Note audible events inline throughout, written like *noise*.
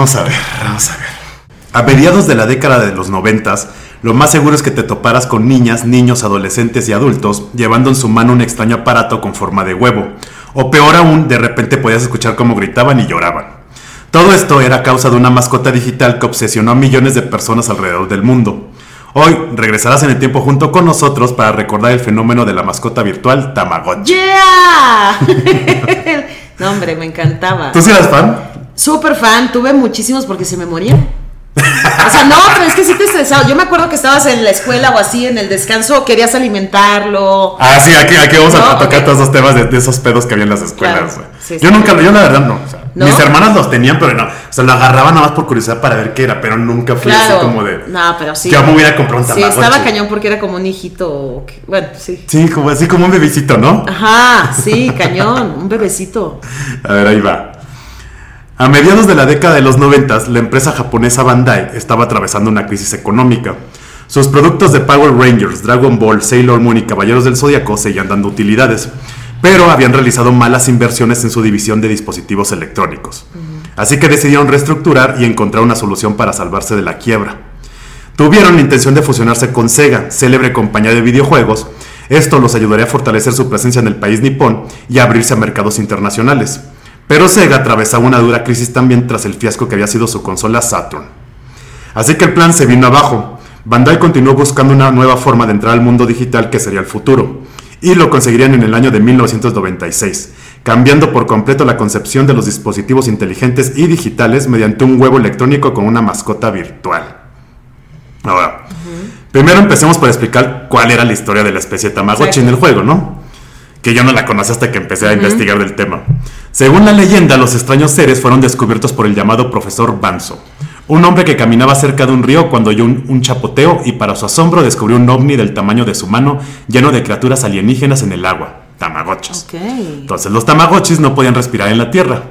vamos a ver, vamos a ver. A mediados de la década de los noventas, lo más seguro es que te toparas con niñas, niños, adolescentes y adultos llevando en su mano un extraño aparato con forma de huevo. O peor aún, de repente podías escuchar cómo gritaban y lloraban. Todo esto era causa de una mascota digital que obsesionó a millones de personas alrededor del mundo. Hoy regresarás en el tiempo junto con nosotros para recordar el fenómeno de la mascota virtual Tamagotchi. ¡Yeah! *laughs* no, hombre, me encantaba. ¿Tú sí eras fan? Súper fan, tuve muchísimos porque se me morían. O sea, no, pero es que sí te estresaba. Yo me acuerdo que estabas en la escuela o así, en el descanso, querías alimentarlo. Ah, sí, aquí, aquí vamos a tocar todos esos temas de, esos pedos que había en las escuelas. Claro, sí, yo nunca, yo la verdad no, o sea, ¿No? Mis hermanas los tenían, pero no. O sea, lo agarraba nada más por curiosidad para ver qué era, pero nunca fui Claro. así como de. No, pero sí. Yo me hubiera comprado un Sí, estaba cañón porque era como un hijito. Bueno, sí. Sí, como así como un bebecito, ¿no? Ajá, sí, cañón, un bebecito. *laughs* A ver, ahí va. A mediados de la década de los 90, la empresa japonesa Bandai estaba atravesando una crisis económica. Sus productos de Power Rangers, Dragon Ball, Sailor Moon y Caballeros del Zodiaco seguían dando utilidades, pero habían realizado malas inversiones en su división de dispositivos electrónicos. Así que decidieron reestructurar y encontrar una solución para salvarse de la quiebra. Tuvieron la intención de fusionarse con Sega, célebre compañía de videojuegos. Esto los ayudaría a fortalecer su presencia en el país nipón y a abrirse a mercados internacionales. Pero Sega atravesaba una dura crisis también tras el fiasco que había sido su consola Saturn. Así que el plan se vino abajo. Bandai continuó buscando una nueva forma de entrar al mundo digital que sería el futuro. Y lo conseguirían en el año de 1996, cambiando por completo la concepción de los dispositivos inteligentes y digitales mediante un huevo electrónico con una mascota virtual. Ahora, primero empecemos por explicar cuál era la historia de la especie Tamagotchi Exacto. en el juego, ¿no? Que yo no la conocí hasta que empecé a investigar del tema. Según la leyenda, los extraños seres fueron descubiertos por el llamado profesor Banzo, un hombre que caminaba cerca de un río cuando oyó un, un chapoteo y para su asombro descubrió un ovni del tamaño de su mano lleno de criaturas alienígenas en el agua, Tamagotchis. Entonces los Tamagotchis no podían respirar en la Tierra.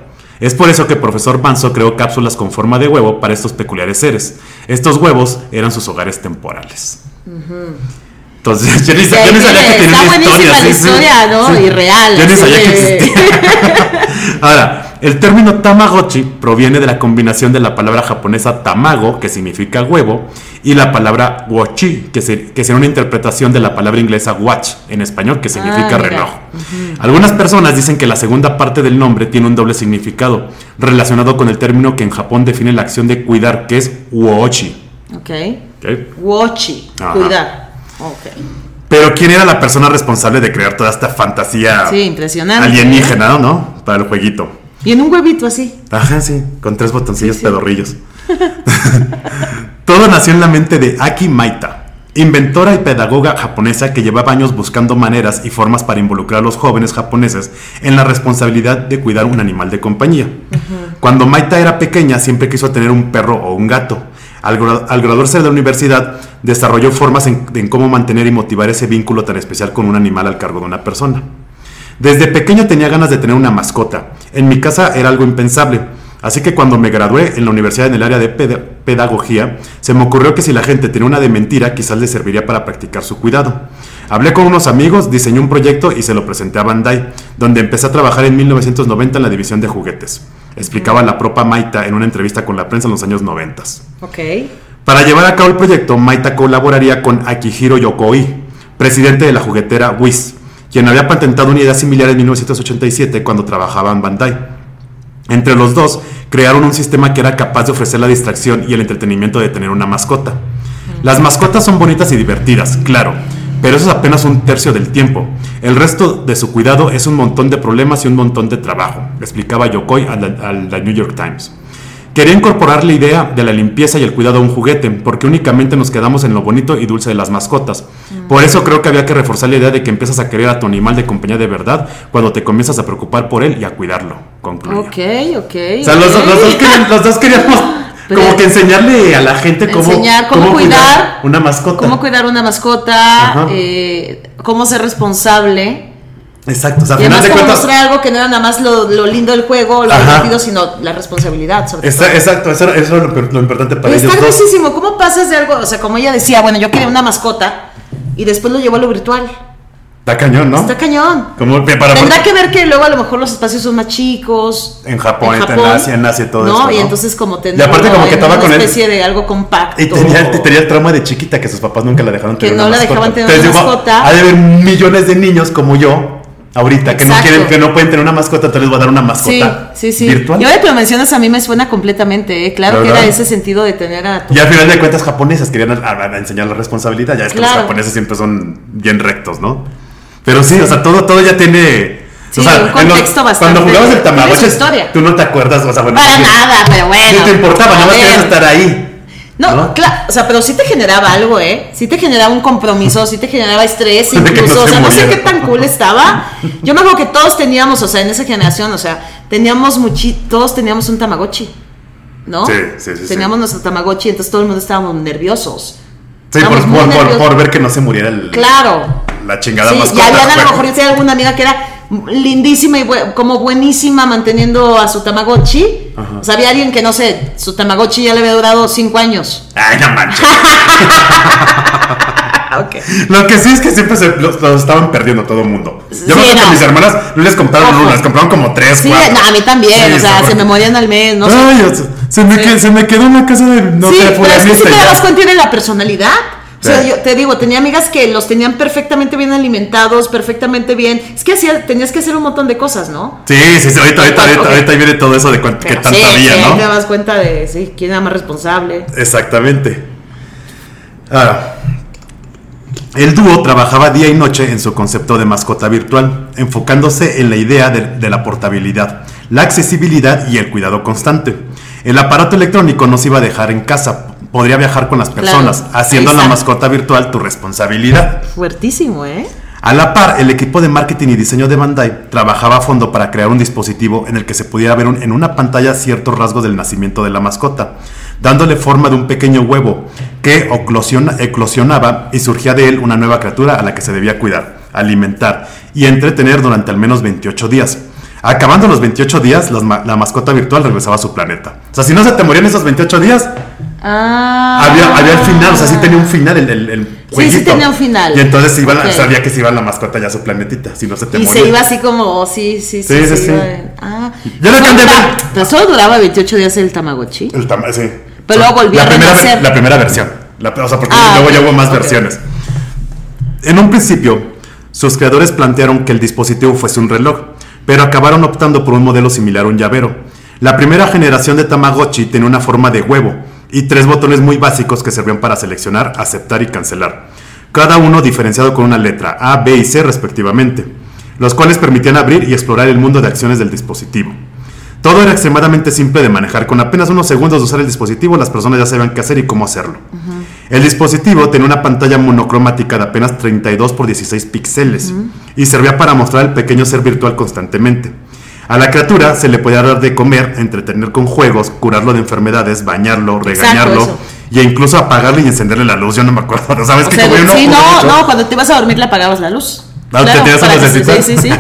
Es por eso que el profesor Banzo creó cápsulas con forma de huevo para estos peculiares seres. Estos huevos eran sus hogares temporales. Entonces yo ni, sa- yo ni sabía que tenía una historia. historia, ¿no? Yo ni sabía que existía. *laughs* Ahora, el término Tamagotchi proviene de la combinación de la palabra japonesa tamago, que significa huevo, y la palabra wochi, que, se- que será una interpretación de la palabra inglesa watch en español, que significa Ah, reloj. Algunas personas dicen que la segunda parte del nombre tiene un doble significado, relacionado con el término que en Japón define la acción de cuidar, que es wochi. Ok. ¿ok? Wochi, cuidar. Ok. Pero ¿quién era la persona responsable de crear toda esta fantasía Sí, impresionante. alienígena, no? Para el jueguito. Y en un huevito así. Ajá, sí, con tres botoncillos Sí, sí. pedorrillos. *laughs* Todo nació en la mente de Aki Maita, inventora y pedagoga japonesa que llevaba años buscando maneras y formas para involucrar a los jóvenes japoneses en la responsabilidad de cuidar un animal de compañía. Cuando Maita era pequeña siempre quiso tener un perro o un gato. Al, gra- al graduarse de la universidad, desarrolló formas en, cómo mantener y motivar ese vínculo tan especial con un animal al cargo de una persona. Desde pequeño tenía ganas de tener una mascota. En mi casa era algo impensable. Así que cuando me gradué en la universidad en el área de peda- pedagogía, se me ocurrió que si la gente tenía una de mentira, quizás le serviría para practicar su cuidado. Hablé con unos amigos, diseñé un proyecto y se lo presenté a Bandai, donde empecé a trabajar en 1990 en la división de juguetes. Explicaba la propa Maita en una entrevista con la prensa en los años 90. Ok. Para llevar a cabo el proyecto, Maita colaboraría con Akihiro Yokoi, presidente de la juguetera Wiz, quien había patentado una idea similar en 1987 cuando trabajaba en Bandai. Entre los dos, crearon un sistema que era capaz de ofrecer la distracción y el entretenimiento de tener una mascota. Las mascotas son bonitas y divertidas, claro, pero eso es apenas un tercio del tiempo. El resto de su cuidado es un montón de problemas y un montón de trabajo, explicaba Yokoi a la, a la New York Times. Quería incorporar la idea de la limpieza y el cuidado a un juguete, porque únicamente nos quedamos en lo bonito y dulce de las mascotas. Por eso creo que había que reforzar la idea de que empiezas a querer a tu animal de compañía de verdad cuando te comienzas a preocupar por él y a cuidarlo. Concluía. Ok, ok. O sea, los, ok. los dos querían- los dos queríamos Pero- como que enseñarle a la gente cómo, Enseñar cómo cuidar, una mascota. Cómo cuidar una mascota, eh, cómo ser responsable. Exacto, o sea, Y además de como cuentas. mostrar algo que no era nada más lo, lo lindo del juego, lo Ajá. divertido, sino la responsabilidad sobre todo. Exacto, eso, eso es lo, lo importante para Está ellos gruesísimo. ¿Cómo pasas de algo? O sea, como ella decía, bueno, yo quería una mascota y después lo llevó a lo virtual. Está cañón, ¿no? Está cañón. Como que para Tendrá que ver que luego a lo mejor los espacios son más chicos. En Japón, en Asia, en Asia y todo ¿no? esto, Y ¿no? entonces como Y tener aparte como que estaba una con él. especie de algo compacto. Y tenía, tenía el trauma de chiquita que sus papás nunca la dejaron Que tener no una la mascota. dejaban tener Entonces una mascota. ha de haber millones de niños como yo ahorita que no quieren, que no pueden tener una mascota, entonces les voy a dar una Sí, mascota sí, sí. virtual. Y ahora que lo mencionas a mí me suena completamente, ¿eh? Claro que era ese sentido de tener a tu... Y al final de cuentas japonesas querían a- a- a enseñar la responsabilidad, ya es que Claro. los japoneses siempre son bien rectos, ¿no? Pero sí, o sea, todo, todo ya tiene... Sí, o sea, un los- contexto bastante- Cuando jugabas el Tamagotchi, tú no te acuerdas, o sea, bueno, Para nada, pero bueno. sí te importaba, nada más querías estar ahí. No, ¿no? claro, o sea, pero sí te generaba algo, ¿eh? Sí te generaba un compromiso, sí te generaba estrés, *laughs* incluso, no o se sea, no sé qué tan cool estaba. Yo me acuerdo que todos teníamos, o sea, en esa generación, o sea, teníamos muchi todos teníamos un Tamagotchi, ¿no? Sí, sí, sí, sí. Teníamos nuestro Tamagotchi, entonces todo el mundo estábamos nerviosos. Sí, por ver que no se muriera el, Claro. La chingada Sí, y mascota. había a lo mejor yo tenía alguna amiga que era lindísima y bu- como buenísima manteniendo a su Tamagotchi. Ajá. O sea, había alguien que no sé, su Tamagotchi ya le había durado cinco años. Ay, no manches. *laughs* ok. Lo que sí es que siempre se los, los estaban perdiendo todo el mundo. Yo Sí, me acuerdo que no. mis hermanas no les compraron Ojo. una, les compraron como tres, Sí, no, a mí también, Sí, o sea, se me morían al mes, no. Ay, se, me Sí. qued- se me quedó en la casa de no sí, sé, pero es que si te dabas cuenta la personalidad. O sea, yo te digo, tenía amigas que los tenían perfectamente bien alimentados, perfectamente bien. Es que hacía, tenías que hacer un montón de cosas, ¿no? Sí, sí, sí, ahorita, ahorita, ahorita, Ok. ahorita viene todo eso de Pero tanto sí, había, sí, ¿no? te das cuenta de sí, quién era más responsable. Exactamente. Ahora, el dúo trabajaba día y noche en su concepto de mascota virtual, enfocándose en la idea de, de la portabilidad, la accesibilidad y el cuidado constante. El aparato electrónico no se iba a dejar en casa, podría viajar con las Claro, personas, haciendo ahí a la mascota virtual tu responsabilidad. Fuertísimo, ¿eh? A la par, el equipo de marketing y diseño de Bandai trabajaba a fondo para crear un dispositivo en el que se pudiera ver un- en una pantalla ciertos rasgos del nacimiento de la mascota, dándole forma de un pequeño huevo que oclosiona- eclosionaba y surgía de él una nueva criatura a la que se debía cuidar, alimentar y entretener durante al menos 28 días. Acabando los 28 días, ma- la mascota virtual regresaba a su planeta. O sea, si no se te morían esos 28 días, Ah. había, había el final, o sea, sí tenía un final el, el, el Sí, sí jueguito. tenía un final. Y entonces se iba la- sabía que se iba la mascota ya a su planetita, si no se te Y moría. se iba así como, sí, sí, sí. Sí, sí, sí. en- ah. Yo le Pero solo duraba 28 días el Tamagotchi. El sí. Pero luego volvió la a primera, renacer. La primera versión. La- o sea, porque Ah, luego ok, ya hubo más versiones. En un principio, sus creadores plantearon que el dispositivo fuese un reloj, pero acabaron optando por un modelo similar a un llavero. La primera generación de Tamagotchi tenía una forma de huevo y tres botones muy básicos que servían para seleccionar, aceptar y cancelar, cada uno diferenciado con una letra A, B y C respectivamente, los cuales permitían abrir y explorar el mundo de acciones del dispositivo. Todo era extremadamente simple de manejar. Con apenas unos segundos de usar el dispositivo, las personas ya sabían qué hacer y cómo hacerlo. El dispositivo tenía una pantalla monocromática de apenas 32 por 16 píxeles y servía para mostrar el pequeño ser virtual constantemente. A la criatura se le podía dar de comer, entretener con juegos, curarlo de enfermedades, bañarlo, regañarlo y incluso apagarle y encenderle la luz. Yo no me acuerdo, ¿sabes? O que sea, como no sí, no, mucho- no, cuando te ibas a dormir le apagabas la luz. Ah, ¿te tenías para que se-? Sí, sí, sí.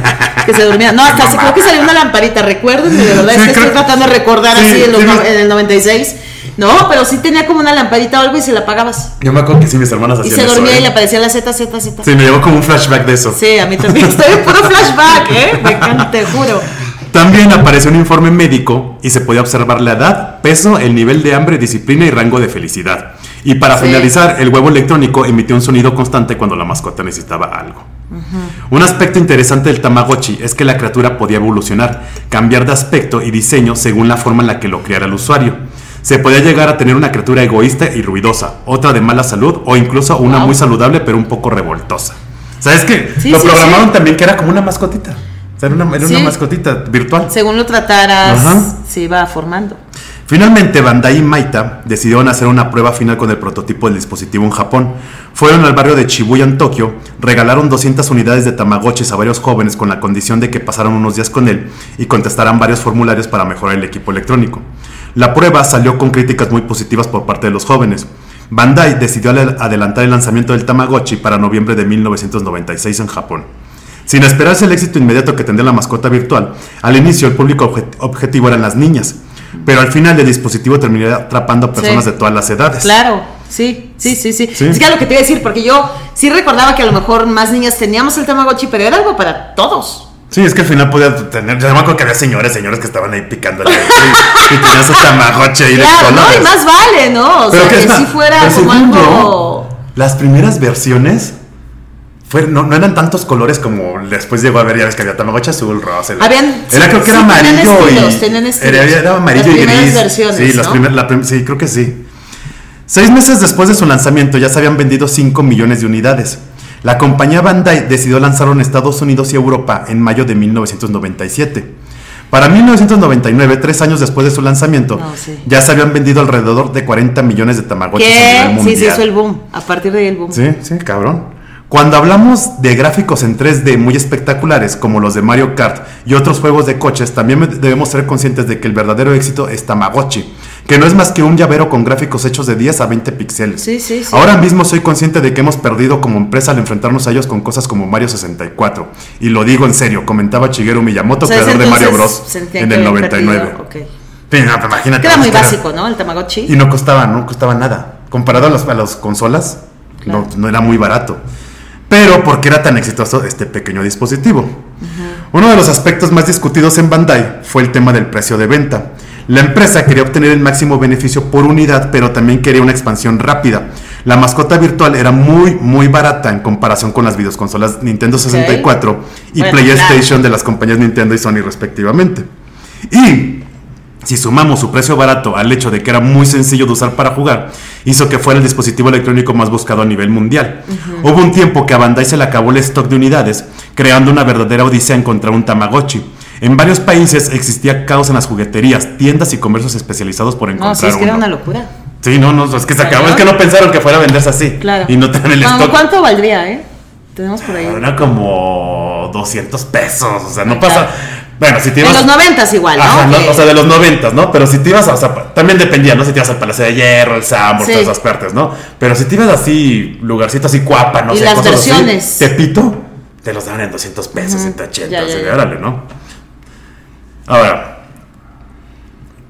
Que se dormía. *laughs* No, hasta No creo que salió una lamparita, recuérdenme, de verdad, Sí, es que creo- estoy tratando de recordar Sí, así en, los sí, no- en el 96. No, pero sí tenía como una lamparita o algo y se la apagabas. Yo me acuerdo que sí, mis hermanas Y hacían se eso, dormía ¿eh? y le aparecía la Z, Z, Z. Sí, me llevó como un flashback de eso. Sí, a mí también. Estoy en puro flashback, ¿eh? Me encanta, te juro. También apareció un informe médico y se podía observar la edad, peso, el nivel de hambre, disciplina y rango de felicidad. Y para Sí. finalizar, el huevo electrónico emitió un sonido constante cuando la mascota necesitaba algo. Un aspecto interesante del Tamagotchi es que la criatura podía evolucionar, cambiar de aspecto y diseño según la forma en la que lo criara el usuario. Se podía llegar a tener una criatura egoísta y ruidosa, otra de mala salud o incluso una Wow. muy saludable pero un poco revoltosa. ¿Sabes qué? Sí, lo sí, programaron también que era como una mascotita. O sea, era una, era una Sí. mascotita virtual. Según lo trataras, Ajá. se iba formando. Finalmente, Bandai y Maita decidieron hacer una prueba final con el prototipo del dispositivo en Japón. Fueron al barrio de Shibuya en Tokio, regalaron 200 unidades de Tamagotchis a varios jóvenes con la condición de que pasaran unos días con él y contestaran varios formularios para mejorar el equipo electrónico. La prueba salió con críticas muy positivas por parte de los jóvenes. Bandai decidió adelantar el lanzamiento del Tamagotchi para noviembre de 1996 en Japón. Sin esperarse el éxito inmediato que tendría la mascota virtual, al inicio el público obje- objetivo eran las niñas, pero al final el dispositivo terminaría atrapando a personas Sí. de todas las edades. Claro, sí. Sí, sí, sí, Sí. Es que era lo que te iba a decir, porque yo sí recordaba que a lo mejor más niñas teníamos el Tamagotchi, pero era algo para todos. Sí, es que al final podía tener. Yo me acuerdo que había señores, señores que estaban ahí picando leche y, y tenían su tamagotchi ahí de Claro, ¿no? colores. Y más vale, ¿no? O sea, que está- si fuera como algo... yo, las primeras versiones fueron, no, no eran tantos colores como después llegó a ver, ya ves que había tamagotchi azul, rosa. Habían- era sí, creo que sí, era amarillo estilos, y tenían estilos. Era, era amarillo Las y gris. versiones, sí, las ¿no? primer- la prim- sí, creo que sí. Seis meses después de su lanzamiento ya se habían vendido 5 millones de unidades. La compañía Bandai decidió lanzarlo en Estados Unidos y Europa en mayo de 1997. Para 1999, tres años después de su lanzamiento, No, sí. ya se habían vendido alrededor de 40 millones de tamagotchis a nivel ¿Qué? Sí, mundial. se hizo el boom. A partir de ahí el boom. Sí, sí, cabrón. Cuando hablamos de gráficos en 3D muy espectaculares, como los de Mario Kart y otros juegos de coches, también debemos ser conscientes de que el verdadero éxito es Tamagotchi, que no es más que un llavero con gráficos hechos de 10 a 20 píxeles. Sí, sí, sí. Ahora mismo soy consciente de que hemos perdido como empresa al enfrentarnos a ellos con cosas como Mario 64. Y lo digo en serio, comentaba Shigeru Miyamoto, O sea, creador de Mario Bros. en el habían 99. perdido, ok. Sí, no, pero imagínate. Que era muy básico, ¿no? El Tamagotchi. y no costaba, no costaba nada. Comparado a, las consolas, no, no era muy barato. Pero, ¿por qué era tan exitoso este pequeño dispositivo? Uno de los aspectos más discutidos en Bandai fue el tema del precio de venta. La empresa quería obtener el máximo beneficio por unidad, pero también quería una expansión rápida. La mascota virtual era muy, muy barata en comparación con las videoconsolas Nintendo 64 y Bueno, PlayStation claro. de las compañías Nintendo y Sony respectivamente. Y si sumamos su precio barato al hecho de que era muy sencillo de usar para jugar, hizo que fuera el dispositivo electrónico más buscado a nivel mundial. Hubo un tiempo que a Bandai se le acabó el stock de unidades, creando una verdadera odisea encontrar un Tamagotchi. En varios países existía caos en las jugueterías, tiendas y comercios especializados por encontrar No, sí, es que era una locura. Sí, no, no, es que se acabó, es que no pensaron que fuera a venderse así. Claro. Y no el No, stock. ¿Cuánto valdría, eh? Tenemos por ahí. Era como 200 pesos, o sea, no pasa... Bueno, si te En ibas... los noventas igual, ¿no? Ajá, no, o sea, de los noventas, ¿no? Pero si te ibas o sea, también dependía, ¿no? Si te ibas al Palacio de Hierro, el Sambor, Sí. todas esas partes, ¿no? Pero si te ibas así, lugarcito así, cuapa, no Y sé, las cosas así, versiones. Tepito, te los daban en 200 pesos, 180, Ya, ya, así de ya. órale, ¿no? Ahora,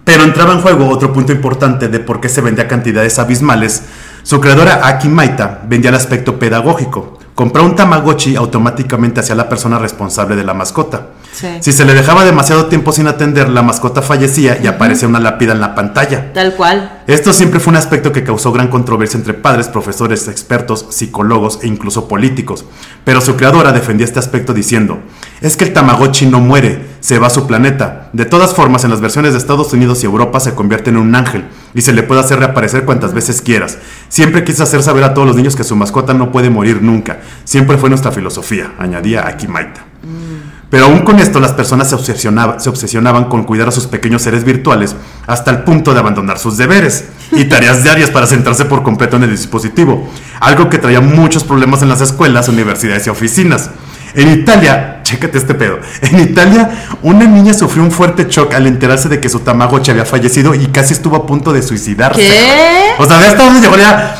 pero entraba en juego otro punto importante de por qué se vendía cantidades abismales. Su creadora Aki Maita vendía el aspecto pedagógico. Comprar un Tamagotchi automáticamente hacía la persona responsable de la mascota. Sí. Si se le dejaba demasiado tiempo sin atender, la mascota fallecía y aparecía una lápida en la pantalla. Tal cual. Esto siempre fue un aspecto que causó gran controversia entre padres, profesores, expertos, psicólogos e incluso políticos. Pero su creadora defendía este aspecto diciendo, es que el Tamagotchi no muere, se va a su planeta. De todas formas, en las versiones de Estados Unidos y Europa se convierte en un ángel y se le puede hacer reaparecer cuantas veces quieras. Siempre quise hacer saber a todos los niños que su mascota no puede morir nunca. Siempre fue nuestra filosofía, añadía Aki Maita. Pero aún con esto las personas se, obsesionaba- se obsesionaban con cuidar a sus pequeños seres virtuales hasta el punto de abandonar sus deberes y tareas *laughs* diarias para centrarse por completo en el dispositivo, algo que traía muchos problemas en las escuelas, universidades y oficinas. En Italia, chécate este pedo, en Italia una niña sufrió un fuerte shock al enterarse de que su Tamagotchi había fallecido y casi estuvo a punto de suicidarse. ¿Qué? O sea, de dónde llegó ya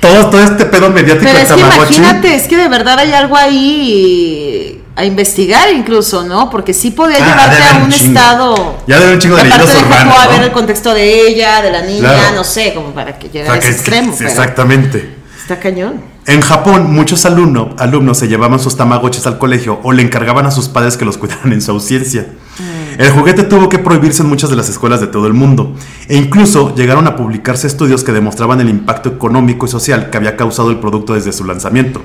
todo, todo este pedo mediático Pero es que Tamagotchi. imagínate, es que de verdad hay algo ahí a investigar incluso, ¿no? Porque sí podía Ah, llevarte a un chingo. estado... Ya haber un chingo de leyendas a ver el contexto de ella, de la niña, Claro. no sé, como para que O llegara sea, a ese que- extremo. pero exactamente. Está cañón. En Japón, muchos alumno- alumnos se llevaban sus tamagotchis al colegio o le encargaban a sus padres que los cuidaran en su ausencia. El juguete tuvo que prohibirse en muchas de las escuelas de todo el mundo, e incluso llegaron a publicarse estudios que demostraban el impacto económico y social que había causado el producto desde su lanzamiento.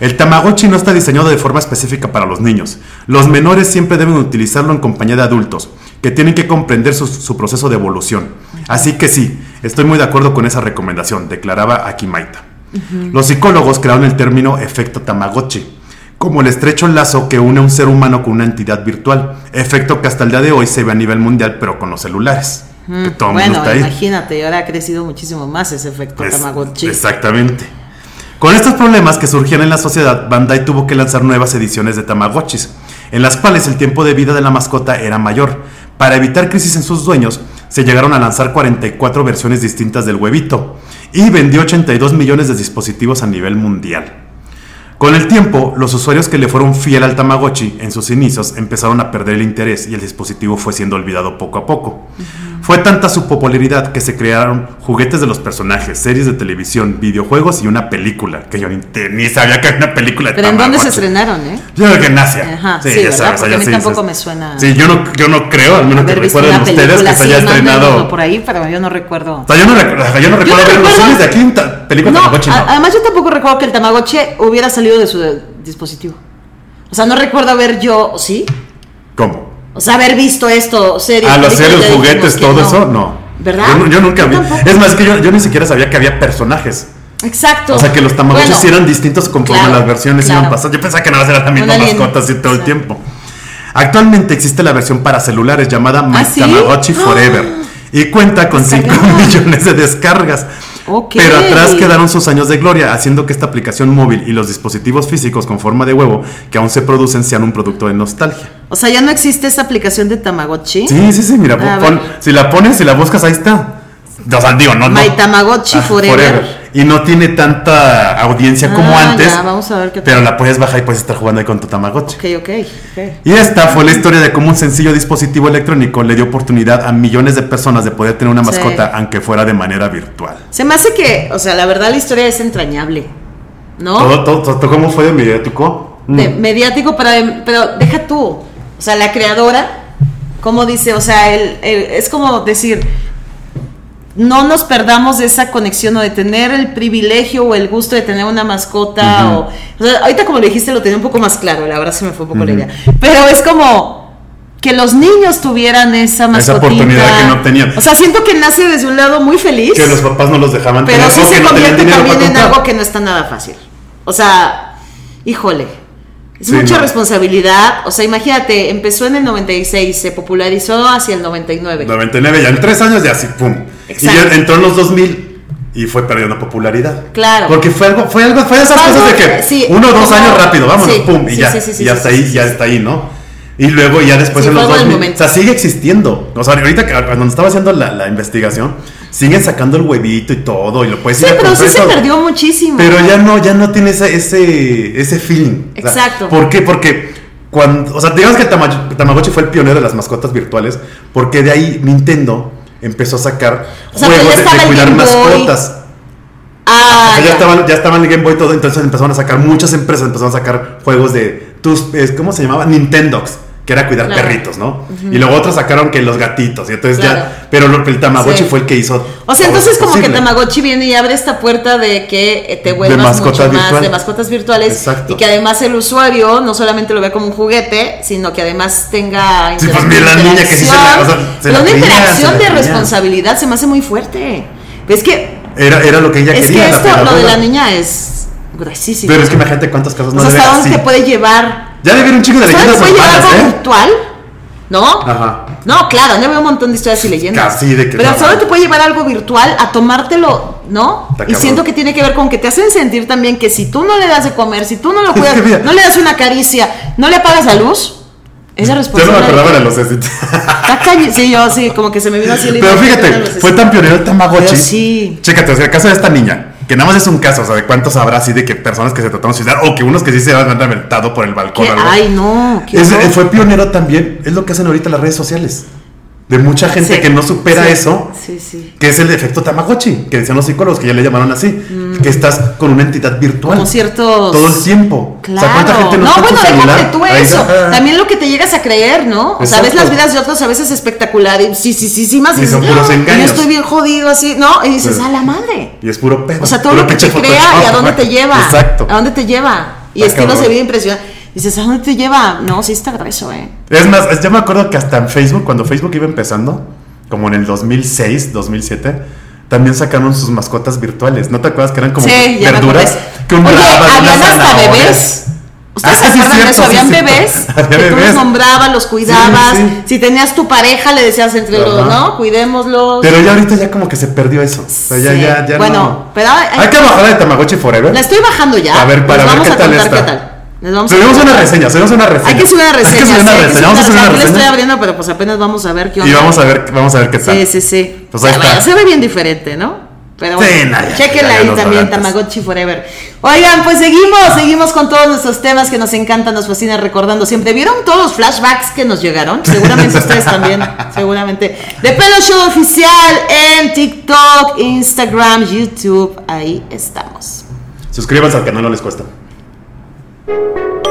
El Tamagotchi no está diseñado de forma específica para los niños. Los menores siempre deben utilizarlo en compañía de adultos, que tienen que comprender su, su proceso de evolución. Así que sí, estoy muy de acuerdo con esa recomendación, declaraba Akimaita. Los psicólogos crearon el término efecto Tamagotchi, como el estrecho lazo que une a un ser humano con una entidad virtual, efecto que hasta el día de hoy se ve a nivel mundial, pero con los celulares. Que todo el mundo Bueno, está ahí. imagínate, ahora ha crecido muchísimo más ese efecto Es- Tamagotchi. Exactamente. Con estos problemas que surgían en la sociedad, Bandai tuvo que lanzar nuevas ediciones de Tamagotchis, en las cuales el tiempo de vida de la mascota era mayor. Para evitar crisis en sus dueños, se llegaron a lanzar 44 versiones distintas del huevito y vendió 82 millones de dispositivos a nivel mundial. Con el tiempo, los usuarios que le fueron fiel al Tamagotchi en sus inicios empezaron a perder el interés y el dispositivo fue siendo olvidado poco a poco. Fue tanta su popularidad que se crearon juguetes de los personajes, series de televisión, videojuegos y una película, que yo ni, sabía que había una película de Pero ¿en dónde se estrenaron, eh? Yo creo que en Asia. Ajá, sí, ya Porque allá a mí sí tampoco me suena Sí, yo no, yo no creo, al menos que recuerden ustedes que se haya estrenado. por ahí, pero yo no recuerdo. O sea, yo no, recu- yo no recuerdo ver los recuerdo- cines de aquí en ta- película No, Tamagotchi, no. además yo tampoco recuerdo que el Tamagotchi hubiera salido de su dispositivo. O sea, no recuerdo haber yo, ¿o ¿sí? ¿Cómo? O sea, haber visto esto, series. Ah, los series, juguetes, todo eso, no. ¿Verdad? Yo, nunca vi. tampoco. Es más, que yo, yo ni siquiera sabía que había personajes. Exacto. O sea, que los Tamagotchis Bueno, eran distintos conforme claro, las versiones claro. iban pasando. Yo pensaba que nada más eran la misma Un alien. mascota así todo el tiempo. Actualmente existe la versión para celulares llamada My ¿Ah, sí? Tamagotchi Forever y cuenta con 5 Descargada. millones de descargas. Pero atrás quedaron sus años de gloria, haciendo que esta aplicación móvil y los dispositivos físicos con forma de huevo que aún se producen sean un producto de nostalgia. O sea, ya no existe esa aplicación de Tamagotchi. Sí, sí, sí, mira, A pon- ver. si la pones, si la buscas, ahí está. O sea, digo, no, no. My Tamagotchi Ah, Forever. Y no tiene tanta audiencia como Ah, antes. ya, vamos a ver qué Pero la puedes bajar y puedes estar jugando ahí con tu Tamagotchi. Ok, ok. ok. Y esta fue la historia de cómo un sencillo dispositivo electrónico le dio oportunidad a millones de personas de poder tener una Sí. mascota, aunque fuera de manera virtual. Se me hace que, o sea, la verdad la historia es entrañable. ¿No? ¿Todo, todo, todo- cómo fue de mediático? Mm. de- mediático, para, pero deja tú. O sea, la creadora, como dice, o sea, el, el- es como decir, no nos perdamos de esa conexión o de tener el privilegio o el gusto de tener una mascota. O, o sea, ahorita como lo dijiste lo tenía un poco más claro, la verdad se me fue un poco la idea. Pero es como que los niños tuvieran esa mascotita. oportunidad que no tenían. O sea, siento que nace desde un lado muy feliz. Que los papás no los dejaban Pero tener sí o que se convierte también en algo que no está nada fácil. O sea, híjole, es Sí, mucha no. responsabilidad. O sea, imagínate, empezó en el 96, se popularizó hacia el 99. 99, ya en tres años ya así, pum. Exacto. Y ya entró en los 2000 y fue perdiendo popularidad. Claro. Porque fue algo, fue algo, fue de esas cosas de que sí, uno o dos años rápido, vámonos, sí, pum, y ya, está sí, ahí, ya está ahí, ¿no? Y luego ya después Sí, en los algo del 2000, o sea, sigue existiendo. O sea, ahorita cuando estaba haciendo la, la investigación, siguen sacando el huevito y todo, y lo puedes Sí, ir a pero sí se todo. perdió muchísimo. Pero ya no, ya no tiene ese, ese, ese feeling. O sea, Exacto. ¿Por qué? Porque cuando, o sea, digamos que Tamagotchi fue el pionero de las mascotas virtuales, porque de ahí Nintendo empezó a sacar O sea, juegos de, cuidar mascotas. Ah, O sea, ya, ya. estaban, ya estaban en Game Boy y todo, entonces empezaron a sacar, muchas empresas empezaron a sacar juegos de tus, ¿cómo se llamaba? Nintendox, que era cuidar Claro. perritos, ¿no? Y luego otros sacaron que los gatitos, y entonces Claro. ya, pero el Tamagotchi Sí. fue el que hizo. O sea, entonces como que. Tamagotchi viene y abre esta puerta de que eh, te vuelvas mascota mucho más de mascotas virtuales Exacto. y que además el usuario no solamente lo vea como un juguete, sino que además tenga Sí, pues mira la niña que sí se la- o sea, se Pero la una interacción se la de responsabilidad se me hace muy fuerte. Es que Era, era lo que ella es quería. que la esto, lo de la niña es gruesísimo. Pero es que imagínate cuántas cosas no o sea, ¿hasta dónde te puede llevar? Ya haber un chico de ¿Hasta dónde leyendas llevar urbanas, algo ¿eh? virtual? ¿No? Ajá. No, claro, no veo un montón de historias y leyendas. Casi de que Pero dónde te puede llevar algo virtual a tomártelo, ¿no? Está Y cabrón. siento que tiene que ver con que te hacen sentir también que si tú no le das de comer, si tú no lo *laughs* cuidas, que mira. no le das una caricia, no le apagas la luz, esa Yo no me responsabilidad. acordaba de los éxitos. Está cañi- Sí, yo sí, como que se me vino así el Pero de fíjate, fue tan pionero el Tamagotchi. Pero sí. Chécate, o sea, el caso de esta niña, que nada más es un caso, o sea, de cuántos habrá así de que personas que se trataron de suicidar o que unos que sí se han reventado por el balcón. Algo. Ay, no. Es- fue pionero también, es lo que hacen ahorita las redes sociales. De mucha gente Sí, que no supera sí, eso, Sí, que es el efecto Tamagotchi, que decían los psicólogos, que ya le llamaron así, que estás con una entidad virtual. Mm. Como ciertos. Todo el tiempo. Claro. O sea, ¿cuánta gente no, no, está en bueno, déjate tú eso. También lo que te llegas a creer, ¿no? O sea, ves Exacto. las vidas de otros a veces espectacular y sí, sí, sí, sí, más. Y dices, son puros "Ah, engaños". Yo estoy bien jodido así, ¿no? Y dices, a la madre. Y es puro pedo. O sea, todo puro lo que te crea y a dónde te lleva. Exacto. ¿A dónde te lleva? Y Está estilos de vida impresionantes. Dices, ¿a dónde te lleva? No, sí está grueso, ¿eh? Es más, yo me acuerdo que hasta en Facebook, cuando Facebook iba empezando, como en el 2006, 2007, también sacaron sus mascotas virtuales. ¿No te acuerdas que eran como sí, verduras? Que un Oye, habían hasta bebés. ¿Ustedes Ah, se sí, acuerdan de cierto, eso? sí, Habían bebés *laughs* Había que tú los bebés. nombrabas, los cuidabas. Sí, sí. Si tenías tu pareja, le decías entre los. ¿no? Cuidémoslos. Pero ya ahorita ya como que se perdió eso. O sea, ya, Sí. ya, ya Bueno, no. pero hay- hay que bajar de Tamagotchi Forever. La estoy bajando ya. A ver, para ver vamos qué a tal contar está. qué tal. Les vamos Subimos una reseña, subimos una reseña. Hay que subir una Hay que reseña. subir una sí, reseña. Vamos a subir una una Aquí la estoy reseña. abriendo, pero pues apenas vamos a ver qué Y onda. vamos a ver, vamos a ver qué tal. Sí, sí, sí. Pues ahí Se ve- está. Se ve bien diferente, ¿no? Pero Sí, bueno, no, ya, chequenla ahí también. Tamagotchi Forever. Oigan, pues seguimos, seguimos con todos nuestros temas que nos encantan, nos fascinan, recordando siempre. ¿Vieron todos los flashbacks que nos llegaron? Seguramente ustedes también, *laughs* seguramente. De Pelo Show Oficial en TikTok, Instagram, YouTube, ahí estamos. Suscríbanse al canal, no les cuesta. thank you.